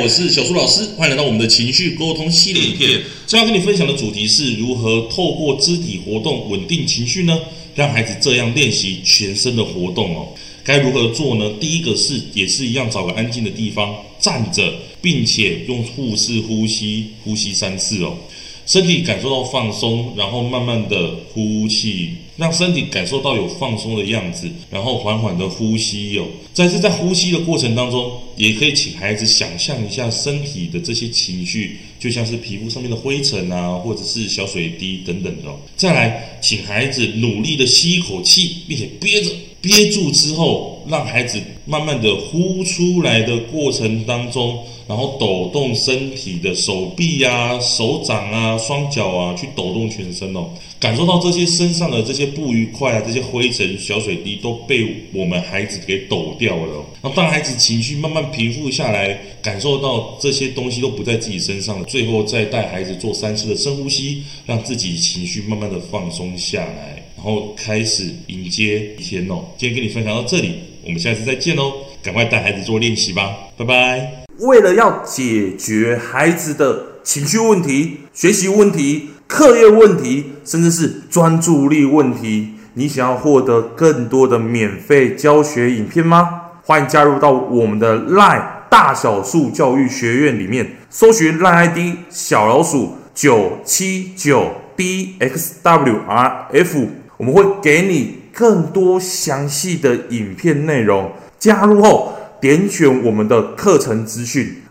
我是小苏老师，欢迎来到我们的情绪沟通系列影片。今天要跟你分享的主题是如何透过肢体活动稳定情绪呢？让孩子这样练习全身的活动哦。该如何做呢？第一个是也是一样，找个安静的地方站着，并且用腹式呼吸，呼吸三次哦。身体感受到放松，然后慢慢的呼气，让身体感受到有放松的样子，然后缓缓的呼吸哦。在这在呼吸的过程当中，也可以请孩子想象一下身体的这些情绪，就像是皮肤上面的灰尘啊，或者是小水滴等等的。再来，请孩子努力的吸一口气，并且憋着。憋住之后，让孩子慢慢的呼出来的过程当中，然后抖动身体的手臂啊、手掌啊、双脚啊，去抖动全身哦，感受到这些身上的这些不愉快啊、这些灰尘、小水滴都被我们孩子给抖掉了哦。然后当孩子情绪慢慢平复下来，感受到这些东西都不在自己身上了，最后再带孩子做三次的深呼吸，让自己情绪慢慢的放松下来。然后开始迎接一天哦。今天跟你分享到这里，我们下次再见喽！赶快带孩子做练习吧，拜拜。为了要解决孩子的情绪问题、学习问题、课业问题，甚至是专注力问题，你想要获得更多的免费教学影片吗？欢迎加入到我们的 LINE 大小数教育学院里面，搜寻 LINE ID 小老鼠九七九 dxwrf。我们会给你更多详细的影片内容，加入后点选我们的课程资讯，